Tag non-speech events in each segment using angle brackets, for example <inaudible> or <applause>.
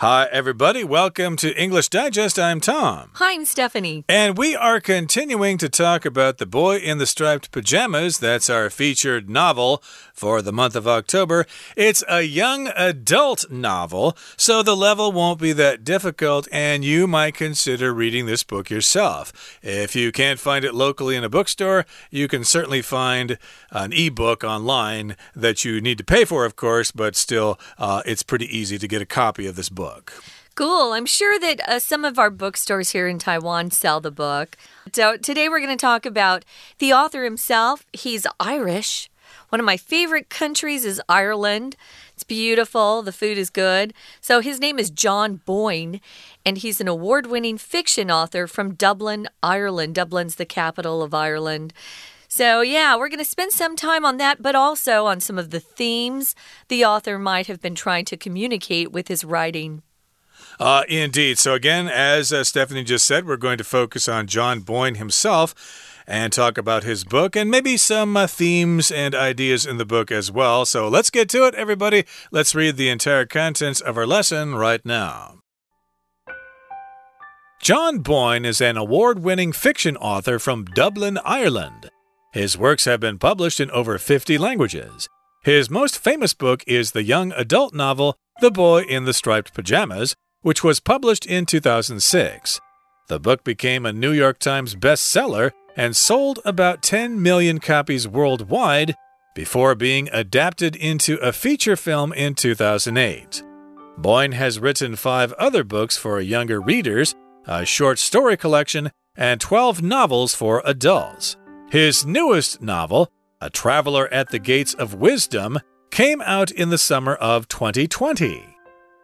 Hi, everybody. Welcome to English Digest. I'm Tom. Hi, I'm Stephanie. And we are continuing to talk about The Boy in the Striped Pajamas. That's our featured novel for the month of October. It's a young adult novel, so the level won't be that difficult, and you might consider reading this book yourself. If you can't find it locally in a bookstore, you can certainly find an e-book online that you need to pay for, of course, but still, uh, it's pretty easy to get a copy of this book book. Cool. I'm sure that uh, some of our bookstores here in Taiwan sell the book. So today we're going to talk about the author himself. He's Irish. One of my favorite countries is Ireland. It's beautiful, the food is good. So his name is John Boyne, and he's an award winning fiction author from Dublin, Ireland. Dublin's the capital of Ireland. So, yeah, we're going to spend some time on that, but also on some of the themes the author might have been trying to communicate with his writing. Uh, indeed. So, again, as uh, Stephanie just said, we're going to focus on John Boyne himself and talk about his book and maybe some uh, themes and ideas in the book as well. So, let's get to it, everybody. Let's read the entire contents of our lesson right now. John Boyne is an award winning fiction author from Dublin, Ireland. His works have been published in over 50 languages. His most famous book is the young adult novel The Boy in the Striped Pajamas, which was published in 2006. The book became a New York Times bestseller and sold about 10 million copies worldwide before being adapted into a feature film in 2008. Boyne has written five other books for younger readers, a short story collection, and 12 novels for adults. His newest novel, A Traveler at the Gates of Wisdom, came out in the summer of 2020.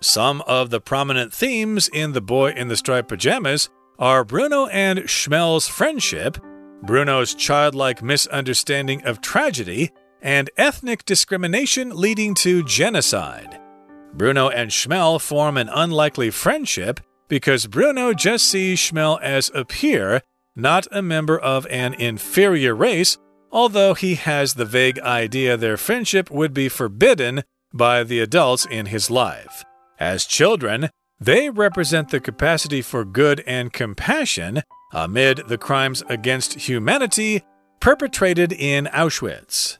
Some of the prominent themes in The Boy in the Striped Pajamas are Bruno and Shmuel's friendship, Bruno's childlike misunderstanding of tragedy, and ethnic discrimination leading to genocide. Bruno and Shmuel form an unlikely friendship because Bruno just sees Shmuel as a peer not a member of an inferior race, although he has the vague idea their friendship would be forbidden by the adults in his life. As children, they represent the capacity for good and compassion amid the crimes against humanity perpetrated in Auschwitz.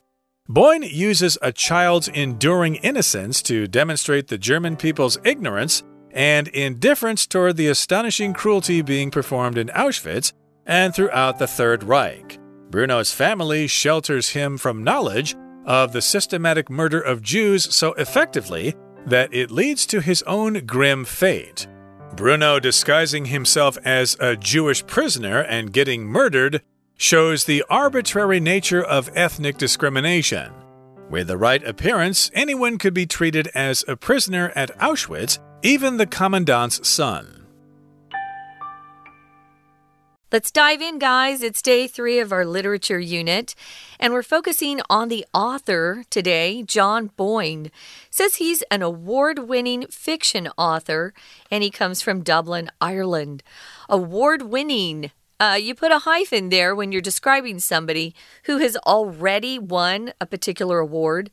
Boyne uses a child's enduring innocence to demonstrate the German people's ignorance and indifference toward the astonishing cruelty being performed in Auschwitz and throughout the Third Reich. Bruno's family shelters him from knowledge of the systematic murder of Jews so effectively that it leads to his own grim fate. Bruno disguising himself as a Jewish prisoner and getting murdered shows the arbitrary nature of ethnic discrimination. With the right appearance, anyone could be treated as a prisoner at Auschwitz, even the commandant's son. Let's dive in, guys. It's day three of our literature unit, and we're focusing on the author today, John Boyne. Says he's an award-winning fiction author, and he comes from Dublin, Ireland. Award-winning. Uh, you put a hyphen there when you're describing somebody who has already won a particular award.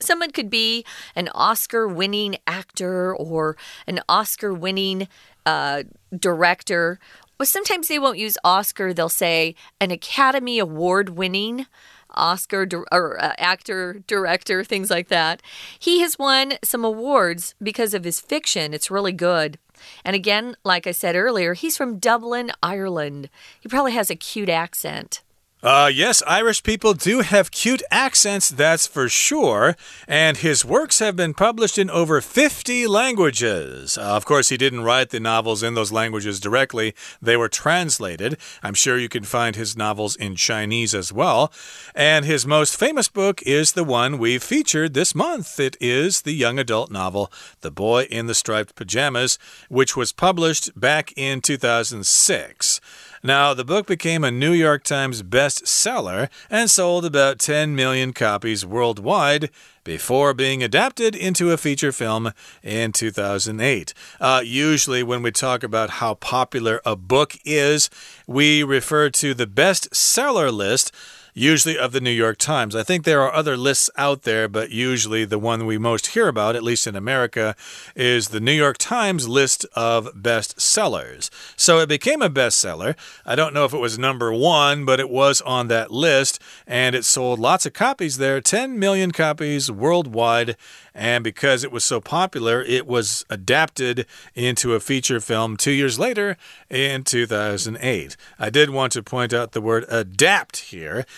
Someone could be an Oscar winning actor or an Oscar winning uh, director well, sometimes they won't use Oscar, they'll say an Academy Award winning. Oscar or uh, actor, director, things like that. He has won some awards because of his fiction. It's really good. And again, like I said earlier, he's from Dublin, Ireland. He probably has a cute accent. Uh, yes, Irish people do have cute accents, that's for sure. And his works have been published in over 50 languages. Uh, of course, he didn't write the novels in those languages directly, they were translated. I'm sure you can find his novels in Chinese as well. And his most famous book is the one we've featured this month. It is the young adult novel, The Boy in the Striped Pajamas, which was published back in 2006. Now, the book became a New York Times bestseller and sold about 10 million copies worldwide before being adapted into a feature film in 2008. Uh, usually, when we talk about how popular a book is, we refer to the bestseller list usually of the New York Times. I think there are other lists out there, but usually the one we most hear about, at least in America, is the New York Times list of best sellers. So it became a bestseller. I don't know if it was number one, but it was on that list, and it sold lots of copies there 10 million copies worldwide. And because it was so popular, it was adapted into a feature film two years later in 2008. I did want to point out the word adapt here.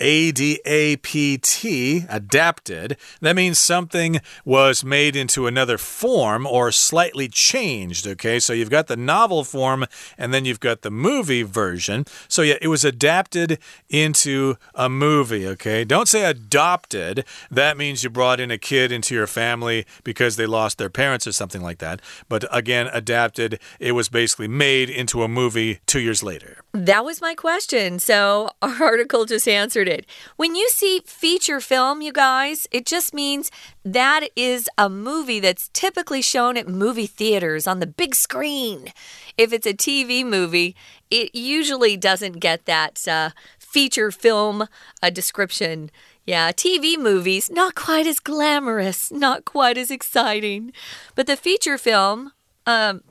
A D A P T, adapted. That means something was made into another form or slightly changed. Okay, so you've got the novel form and then you've got the movie version. So, yeah, it was adapted into a movie. Okay, don't say adopted. That means you brought in a kid into your family because they lost their parents or something like that. But again, adapted, it was basically made into a movie two years later. That was my question. So our <laughs> article just answered it. When you see feature film, you guys, it just means that is a movie that's typically shown at movie theaters on the big screen. If it's a TV movie, it usually doesn't get that uh, feature film uh, description. Yeah, TV movies, not quite as glamorous, not quite as exciting. But the feature film, um,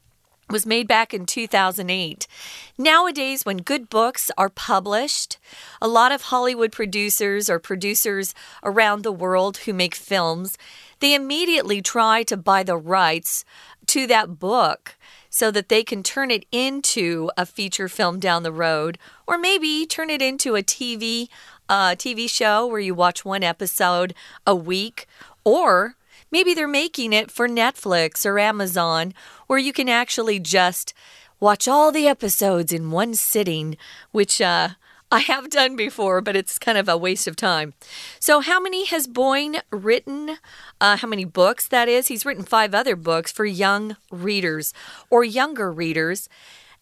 was made back in 2008. Nowadays, when good books are published, a lot of Hollywood producers or producers around the world who make films, they immediately try to buy the rights to that book so that they can turn it into a feature film down the road or maybe turn it into a TV uh, TV show where you watch one episode a week or Maybe they're making it for Netflix or Amazon, where you can actually just watch all the episodes in one sitting, which uh, <laughs> I have done before, but it's kind of a waste of time. So, how many has Boyne written? Uh, how many books that is? He's written five other books for young readers or younger readers.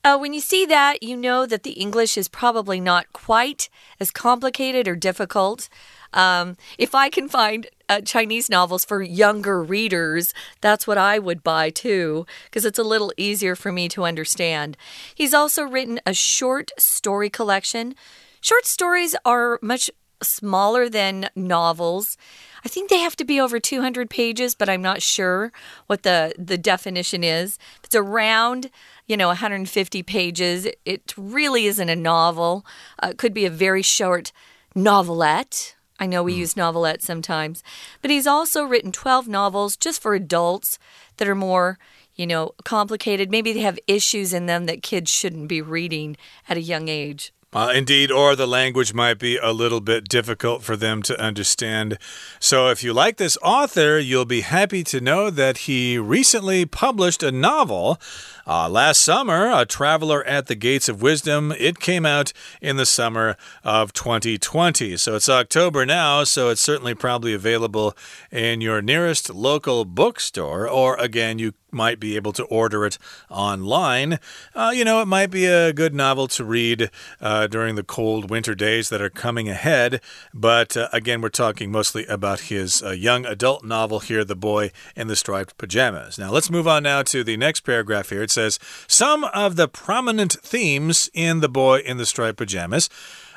Uh, when you see that, you know that the English is probably not quite as complicated or difficult. Um, if I can find uh, Chinese novels for younger readers, that's what I would buy too, because it's a little easier for me to understand. He's also written a short story collection. Short stories are much smaller than novels. I think they have to be over 200 pages, but I'm not sure what the, the definition is. It's around, you know, 150 pages, it really isn't a novel. Uh, it could be a very short novelette I know we mm. use novelette sometimes, but he's also written 12 novels just for adults that are more, you know, complicated. Maybe they have issues in them that kids shouldn't be reading at a young age. Uh, indeed, or the language might be a little bit difficult for them to understand. So, if you like this author, you'll be happy to know that he recently published a novel. Uh, last summer, A Traveler at the Gates of Wisdom, it came out in the summer of 2020. So, it's October now, so it's certainly probably available in your nearest local bookstore, or again, you might be able to order it online. Uh, you know, it might be a good novel to read uh, during the cold winter days that are coming ahead. But uh, again, we're talking mostly about his uh, young adult novel here, The Boy in the Striped Pajamas. Now, let's move on now to the next paragraph here. It says, Some of the prominent themes in The Boy in the Striped Pajamas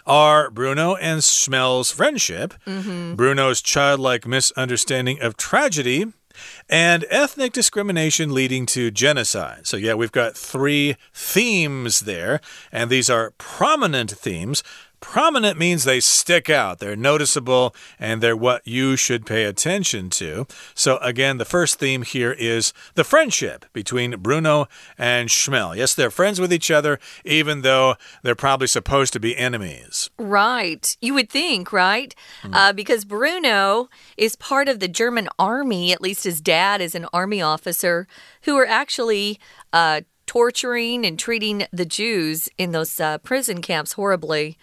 are Bruno and Shmuel's friendship, mm -hmm. Bruno's childlike misunderstanding of tragedy, and ethnic discrimination leading to genocide. So, yeah, we've got three themes there, and these are prominent themes. Prominent means they stick out, they're noticeable, and they're what you should pay attention to. So, again, the first theme here is the friendship between Bruno and Shmuel. Yes, they're friends with each other, even though they're probably supposed to be enemies. Right. You would think, right? Mm. Uh, because Bruno is part of the German army, at least his dad is an army officer, who are actually. Uh, torturing and treating the Jews in those uh, prison camps horribly.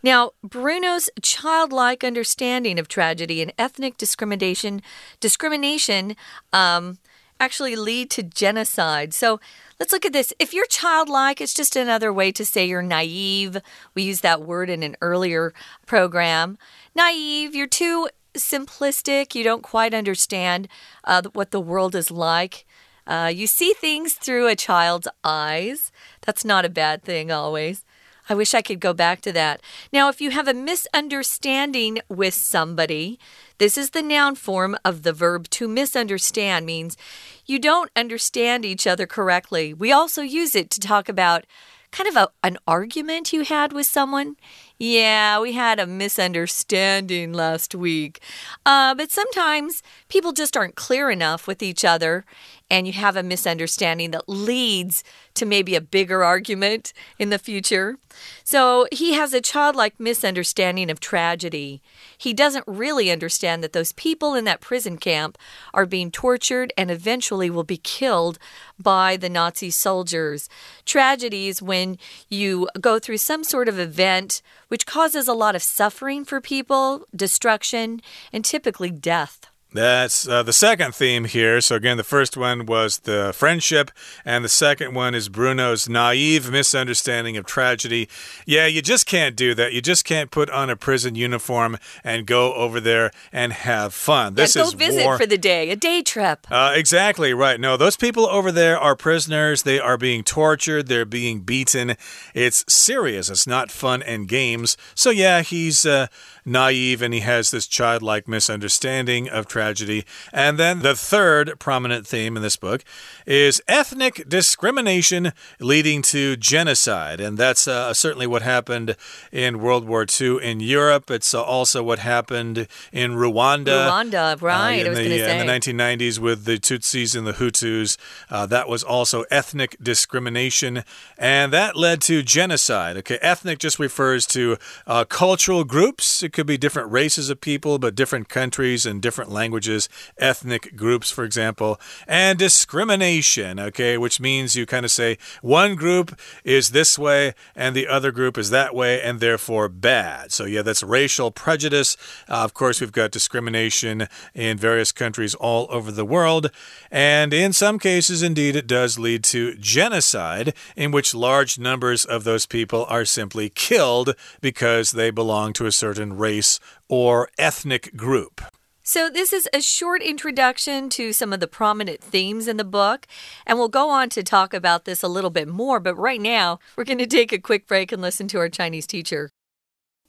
Now, Bruno's childlike understanding of tragedy and ethnic discrimination discrimination um, actually lead to genocide. So let's look at this. If you're childlike, it's just another way to say you're naive. We used that word in an earlier program. Naive, you're too simplistic. You don't quite understand uh, what the world is like. Uh, you see things through a child's eyes. That's not a bad thing always. I wish I could go back to that. Now, if you have a misunderstanding with somebody, this is the noun form of the verb to misunderstand, means you don't understand each other correctly. We also use it to talk about kind of a, an argument you had with someone. Yeah, we had a misunderstanding last week. Uh, but sometimes people just aren't clear enough with each other, and you have a misunderstanding that leads to maybe a bigger argument in the future. So he has a childlike misunderstanding of tragedy. He doesn't really understand that those people in that prison camp are being tortured and eventually will be killed by the Nazi soldiers. Tragedy is when you go through some sort of event which causes a lot of suffering for people, destruction, and typically death. That's uh, the second theme here. So, again, the first one was the friendship, and the second one is Bruno's naive misunderstanding of tragedy. Yeah, you just can't do that. You just can't put on a prison uniform and go over there and have fun. This yeah, go is visit war. for the day, a day trip. Uh, exactly right. No, those people over there are prisoners. They are being tortured. They're being beaten. It's serious. It's not fun and games. So, yeah, he's. Uh, naive and he has this childlike misunderstanding of tragedy. And then the third prominent theme in this book is ethnic discrimination leading to genocide. And that's uh, certainly what happened in World War II in Europe. It's uh, also what happened in Rwanda. Rwanda, uh, right. Uh, in, the, in the 1990s with the Tutsis and the Hutus. Uh, that was also ethnic discrimination. And that led to genocide. Okay, ethnic just refers to uh, cultural groups. It could be different races of people, but different countries and different languages, ethnic groups, for example, and discrimination, okay, which means you kind of say one group is this way and the other group is that way and therefore bad. So, yeah, that's racial prejudice. Uh, of course, we've got discrimination in various countries all over the world. And in some cases, indeed, it does lead to genocide, in which large numbers of those people are simply killed because they belong to a certain race race or ethnic group. So, this is a short introduction to some of the prominent themes in the book, and we'll go on to talk about this a little bit more. But right now, we're going to take a quick break and listen to our Chinese teacher.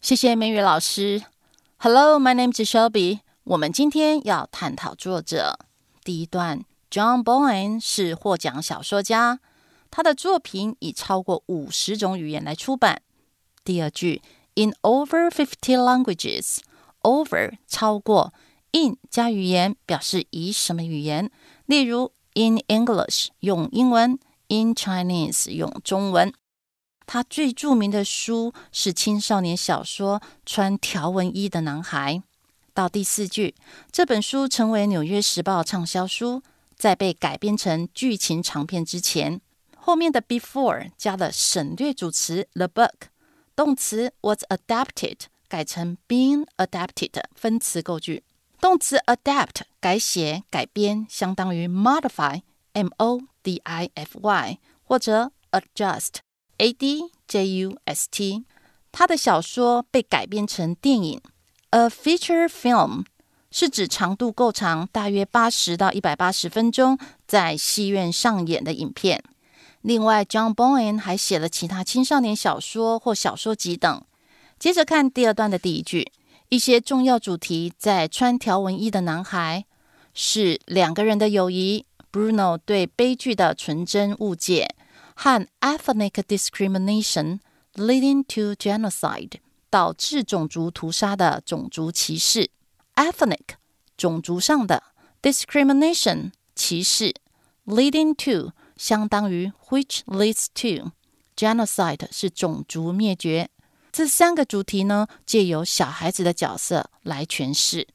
谢谢美语老师。Hello, my name is Shelby。我们今天要探讨作者。第一段，John Boyne 是获奖小说家，他的作品以超过五十种语言来出版。第二句 in over fifty languages. Over 超过，in 加语言表示以什么语言，例如 in English 用英文，in Chinese 用中文。他最著名的书是青少年小说《穿条纹衣的男孩》。到第四句，这本书成为《纽约时报》畅销书，在被改编成剧情长片之前，后面的 before 加了省略主词 the book。动词 was adapted 改成 being adapted 分词构句。动词 adapt 改写、改编，相当于 modify m o d i f y 或者 adjust a d j u s t。他的小说被改编成电影。A feature film 是指长度够长，大约八十到一百八十分钟，在戏院上演的影片。另外，John Bowen 还写了其他青少年小说或小说集等。接着看第二段的第一句，一些重要主题在穿条纹衣的男孩是两个人的友谊，Bruno 对悲剧的纯真误解和 ethnic discrimination leading to genocide 导致种族屠杀的种族歧视，ethnic 种族上的 discrimination 歧视，leading to 相当于 which leads to genocide 是种族灭绝。这三个主题呢，借由小孩子的角色来诠释。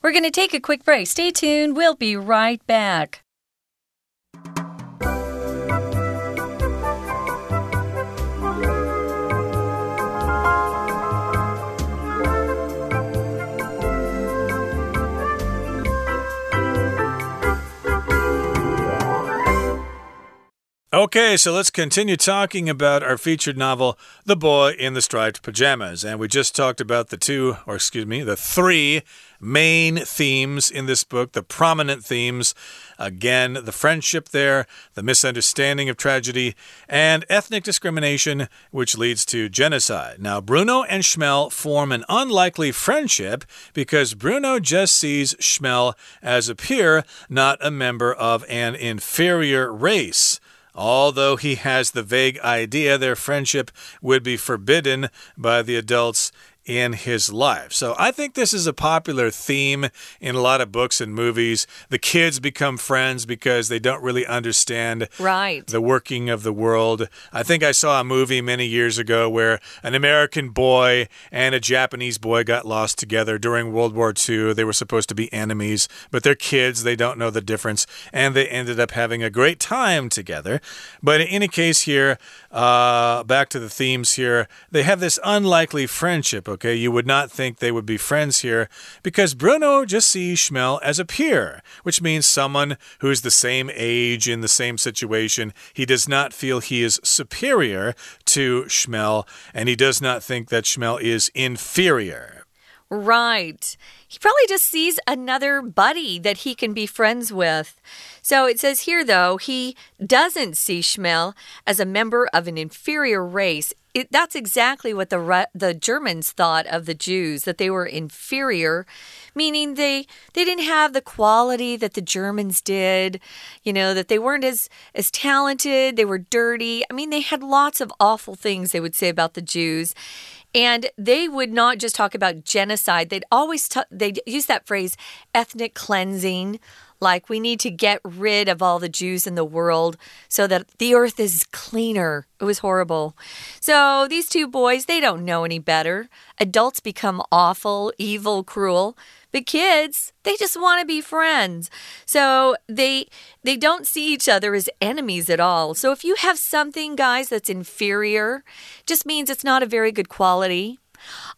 We're going to take a quick break. Stay tuned. We'll be right back. Okay, so let's continue talking about our featured novel, The Boy in the Striped Pajamas. And we just talked about the two, or excuse me, the three main themes in this book, the prominent themes. Again, the friendship there, the misunderstanding of tragedy, and ethnic discrimination, which leads to genocide. Now, Bruno and Shmuel form an unlikely friendship because Bruno just sees Shmuel as a peer, not a member of an inferior race. Although he has the vague idea their friendship would be forbidden by the adults in his life. So I think this is a popular theme in a lot of books and movies. The kids become friends because they don't really understand right. the working of the world. I think I saw a movie many years ago where an American boy and a Japanese boy got lost together during World War II. They were supposed to be enemies, but they're kids, they don't know the difference, and they ended up having a great time together. But in any case here, uh, back to the themes here, they have this unlikely friendship okay? You would not think they would be friends here because Bruno just sees Shmuel as a peer, which means someone who's the same age in the same situation. He does not feel he is superior to Shmuel, and he does not think that Shmuel is inferior. Right. He probably just sees another buddy that he can be friends with. So it says here, though, he doesn't see Shmuel as a member of an inferior race. It, that's exactly what the the Germans thought of the Jews that they were inferior, meaning they they didn't have the quality that the Germans did. You know that they weren't as as talented. They were dirty. I mean, they had lots of awful things they would say about the Jews. And they would not just talk about genocide. They'd always they'd use that phrase ethnic cleansing like we need to get rid of all the Jews in the world so that the earth is cleaner. It was horrible. So these two boys, they don't know any better. Adults become awful, evil, cruel. But kids, they just want to be friends. So they they don't see each other as enemies at all. So if you have something guys that's inferior, just means it's not a very good quality.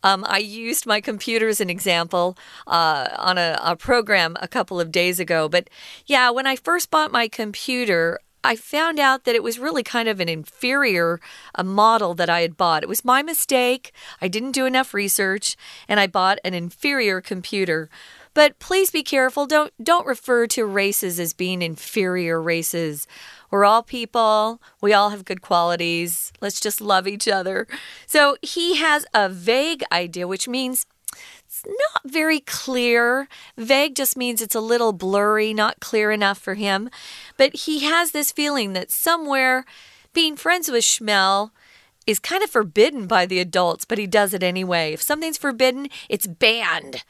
Um, I used my computer as an example uh, on a, a program a couple of days ago. But yeah, when I first bought my computer, I found out that it was really kind of an inferior uh, model that I had bought. It was my mistake. I didn't do enough research and I bought an inferior computer. But please be careful. Don't don't refer to races as being inferior races. We're all people. We all have good qualities. Let's just love each other. So he has a vague idea, which means it's not very clear. Vague just means it's a little blurry, not clear enough for him. But he has this feeling that somewhere being friends with Shmuel is kind of forbidden by the adults, but he does it anyway. If something's forbidden, it's banned.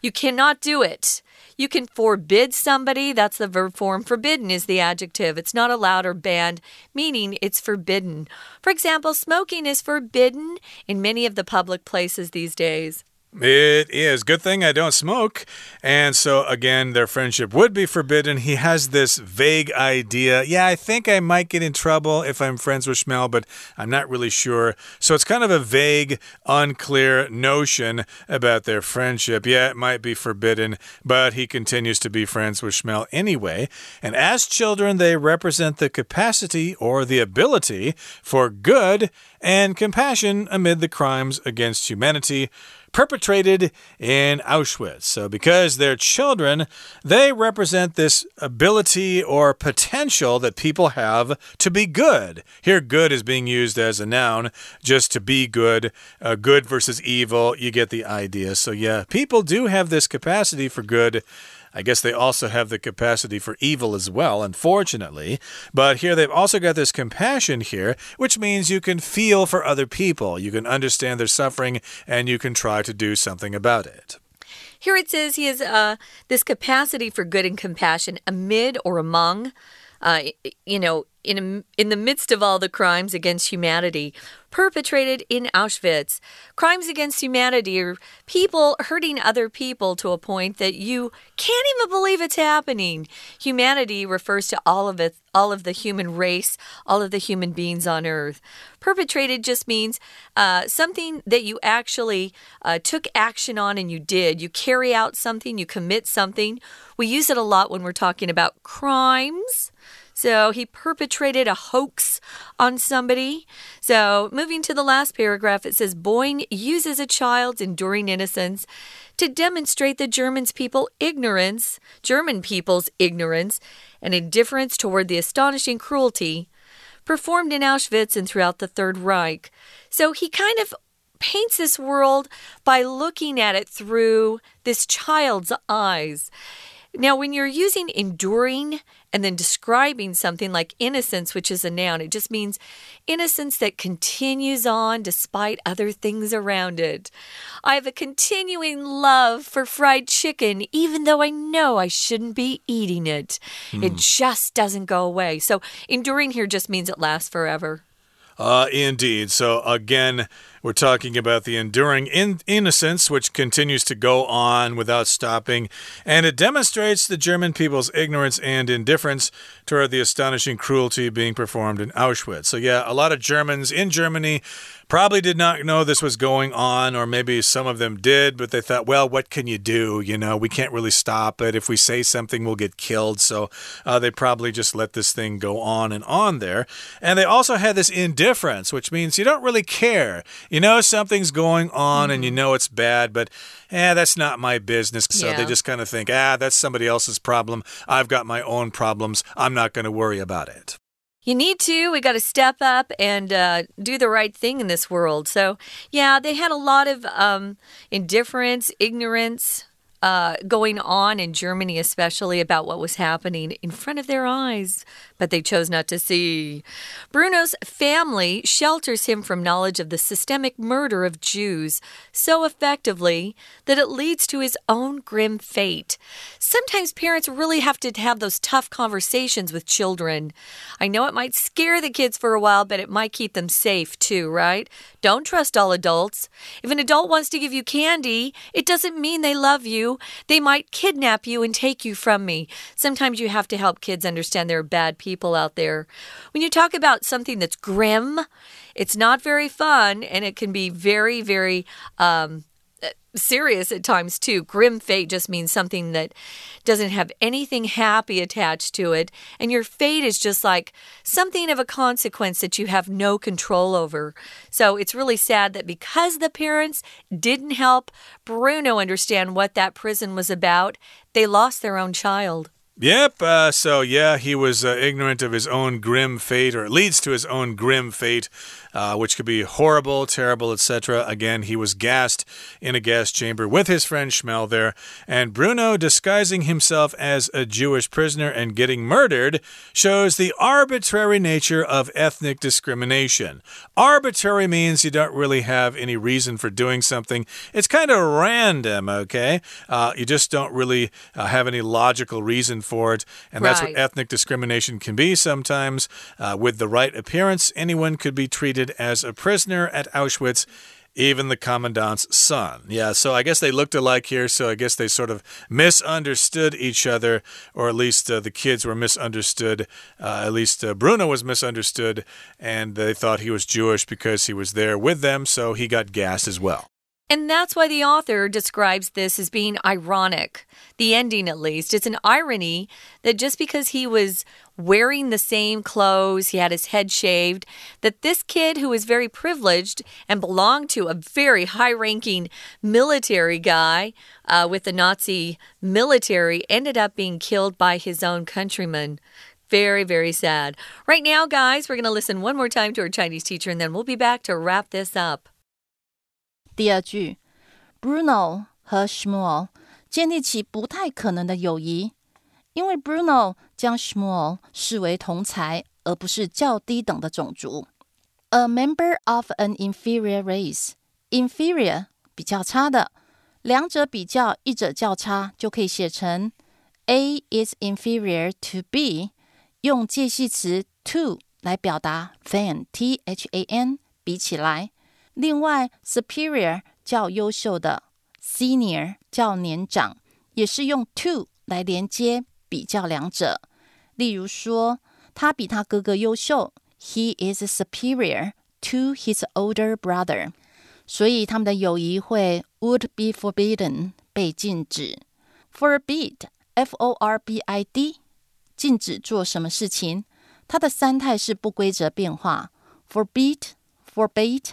You cannot do it. You can forbid somebody. That's the verb form. Forbidden is the adjective. It's not allowed or banned, meaning it's forbidden. For example, smoking is forbidden in many of the public places these days. It is. Good thing I don't smoke. And so, again, their friendship would be forbidden. He has this vague idea. Yeah, I think I might get in trouble if I'm friends with Shmuel, but I'm not really sure. So it's kind of a vague, unclear notion about their friendship. Yeah, it might be forbidden, but he continues to be friends with Shmuel anyway. And as children, they represent the capacity or the ability for good and compassion amid the crimes against humanity perpetrated in Auschwitz. So, because they're children, they represent this ability or potential that people have to be good. Here, good is being used as a noun, just to be good. Uh, good versus evil, you get the idea. So, yeah, people do have this capacity for good. I guess they also have the capacity for evil as well, unfortunately. But here they've also got this compassion here, which means you can feel for other people. You can understand their suffering and you can try to do something about it. Here it says he has uh, this capacity for good and compassion amid or among. Uh, you know, in, in the midst of all the crimes against humanity perpetrated in Auschwitz. Crimes against humanity are people hurting other people to a point that you can't even believe it's happening. Humanity refers to all of it, all of the human race, all of the human beings on earth. Perpetrated just means uh, something that you actually uh, took action on and you did. You carry out something, you commit something. We use it a lot when we're talking about crimes. So he perpetrated a hoax on somebody. So moving to the last paragraph, it says Boyne uses a child's enduring innocence to demonstrate the Germans people ignorance, German people's ignorance and indifference toward the astonishing cruelty performed in Auschwitz and throughout the Third Reich. So he kind of paints this world by looking at it through this child's eyes. Now, when you're using enduring and then describing something like innocence, which is a noun, it just means innocence that continues on despite other things around it. I have a continuing love for fried chicken, even though I know I shouldn't be eating it. Mm. It just doesn't go away. So, enduring here just means it lasts forever. Uh, indeed. So, again, we're talking about the enduring in innocence, which continues to go on without stopping, and it demonstrates the German people's ignorance and indifference toward the astonishing cruelty being performed in Auschwitz. So, yeah, a lot of Germans in Germany probably did not know this was going on, or maybe some of them did, but they thought, well, what can you do? You know, we can't really stop it. If we say something, we'll get killed. So uh, they probably just let this thing go on and on there. And they also had this indifference, which means you don't really care. You know something's going on mm and you mm-hmm. know it's bad, but eh, that's not my business. So yeah. they just kind of think, ah, that's somebody else's problem. I've got my own problems. I'm not going to worry about it. You need to. We got to step up and uh, do the right thing in this world. So, yeah, they had a lot of um, indifference, ignorance, uh, going on in Germany, especially about what was happening in front of their eyes, but they chose not to see. Bruno's family shelters him from knowledge of the systemic murder of Jews so effectively that it leads to his own grim fate. Sometimes parents really have to have those tough conversations with children. I know it might scare the kids for a while, but it might keep them safe too, right? Don't trust all adults. If an adult wants to give you candy, it doesn't mean they love you. They might kidnap you and take you from me. Sometimes you have to help kids understand they're bad people out there. When you talk about something that's grim, it's not very fun and it can be very, very um, serious at times too. Grim fate just means something that doesn't have anything happy attached to it. And your fate is just like something of a consequence that you have no control over. So it's really sad that because the parents didn't help Bruno understand what that prison was about, they lost their own child. Yep. Uh, so, yeah, he was uh, ignorant of his own grim fate, or leads to his own grim fate uh, which could be horrible, terrible, etc. Again, he was gassed in a gas chamber with his friend Shmuel there, and Bruno disguising himself as a Jewish prisoner and getting murdered shows the arbitrary nature of ethnic discrimination. Arbitrary means you don't really have any reason for doing something, it's kind of random, okay? Uh, you just don't really uh, have any logical reason for it, and right. that's what ethnic discrimination can be sometimes. Uh, with the right appearance, anyone could be treated as a prisoner at Auschwitz even the commandant's son. Yeah, so I guess they looked alike here, so I guess they sort of misunderstood each other, or at least uh, the kids were misunderstood. Uh, at least uh, Bruno was misunderstood, and they thought he was Jewish because he was there with them, so he got gassed as well. And that's why the author describes this as being ironic. The ending, at least. It's an irony that just because he was wearing the same clothes, he had his head shaved, that this kid who was very privileged and belonged to a very high ranking military guy uh, with the Nazi military ended up being killed by his own countrymen. Very, very sad. Right now, guys, we're going to listen one more time to our Chinese teacher and then we'll be back to wrap this up. 第二句，Bruno 和 Shmuel 建立起不太可能的友谊，因为 Bruno 将 Shmuel 视为同才，而不是较低等的种族。A member of an inferior race，inferior 比较差的，两者比较，一者较差，就可以写成 A is inferior to B，用介系词 to 来表达 than，T H A N 比起来。 另外，superior 较优秀的，senior 较年长，也是用 to 来连接比较两者。例如说，他比他哥哥优秀，he is superior to his older brother。所以他们的友谊会 would be forbidden 被禁止，forbid f o r b i d 禁止做什么事情。它的三态是不规则变化：forbid、forbade、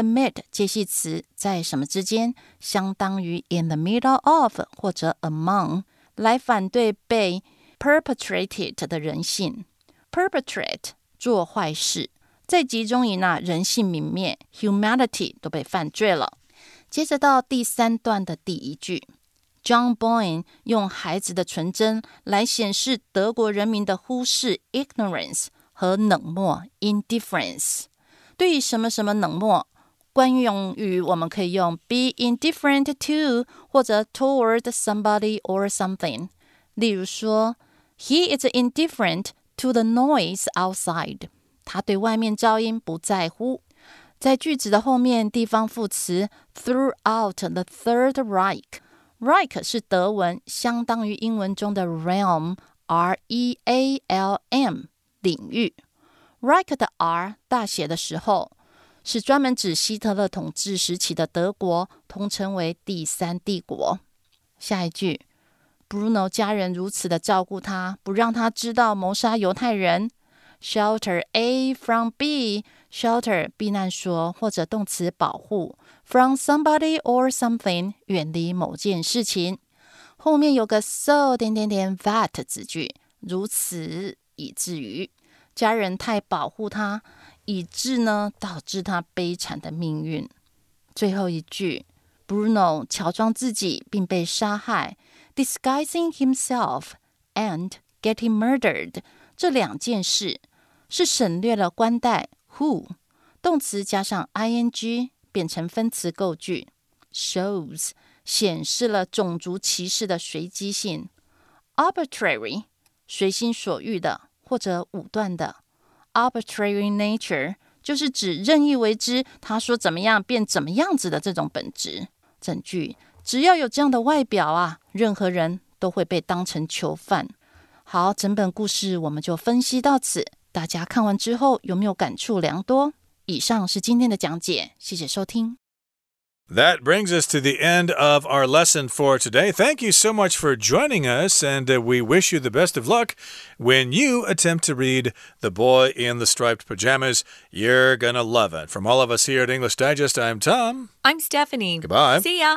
amid 介系词在什么之间，相当于 in the middle of 或者 among，来反对被 perpetrated 的人性。perpetrate 做坏事，在集中营啊，人性泯灭，humanity 都被犯罪了。接着到第三段的第一句，John Boyne 用孩子的纯真来显示德国人民的忽视 ignorance 和冷漠 indifference，对什么什么冷漠。惯用语我们可以用 be indifferent to 或者 toward somebody or something。例如说，He is indifferent to the noise outside。他对外面噪音不在乎。在句子的后面，地方副词 throughout the Third Reich。Reich 是德文，相当于英文中的 realm，R E A L M 领域。Reich 的 R 大写的时候。 是专门指希特勒统治时期的德国，通称为第三帝国。下一句，Bruno 家人如此的照顾他，不让他知道谋杀犹太人。Shelter A from B，shelter 避难所或者动词保护，from somebody or something 远离某件事情。后面有个 so 点点点 that 子句，如此以至于家人太保护他。以致呢，导致他悲惨的命运。最后一句，Bruno 乔装自己并被杀害，disguising himself and getting murdered。这两件事是省略了冠带 who，动词加上 ing 变成分词构句，shows 显示了种族歧视的随机性，arbitrary 随心所欲的或者武断的。Arbitrary nature 就是指任意为之，他说怎么样变怎么样子的这种本质。整句只要有这样的外表啊，任何人都会被当成囚犯。好，整本故事我们就分析到此。大家看完之后有没有感触良多？以上是今天的讲解，谢谢收听。That brings us to the end of our lesson for today. Thank you so much for joining us, and uh, we wish you the best of luck when you attempt to read The Boy in the Striped Pajamas. You're gonna love it. From all of us here at English Digest, I'm Tom. I'm Stephanie. Goodbye. See ya.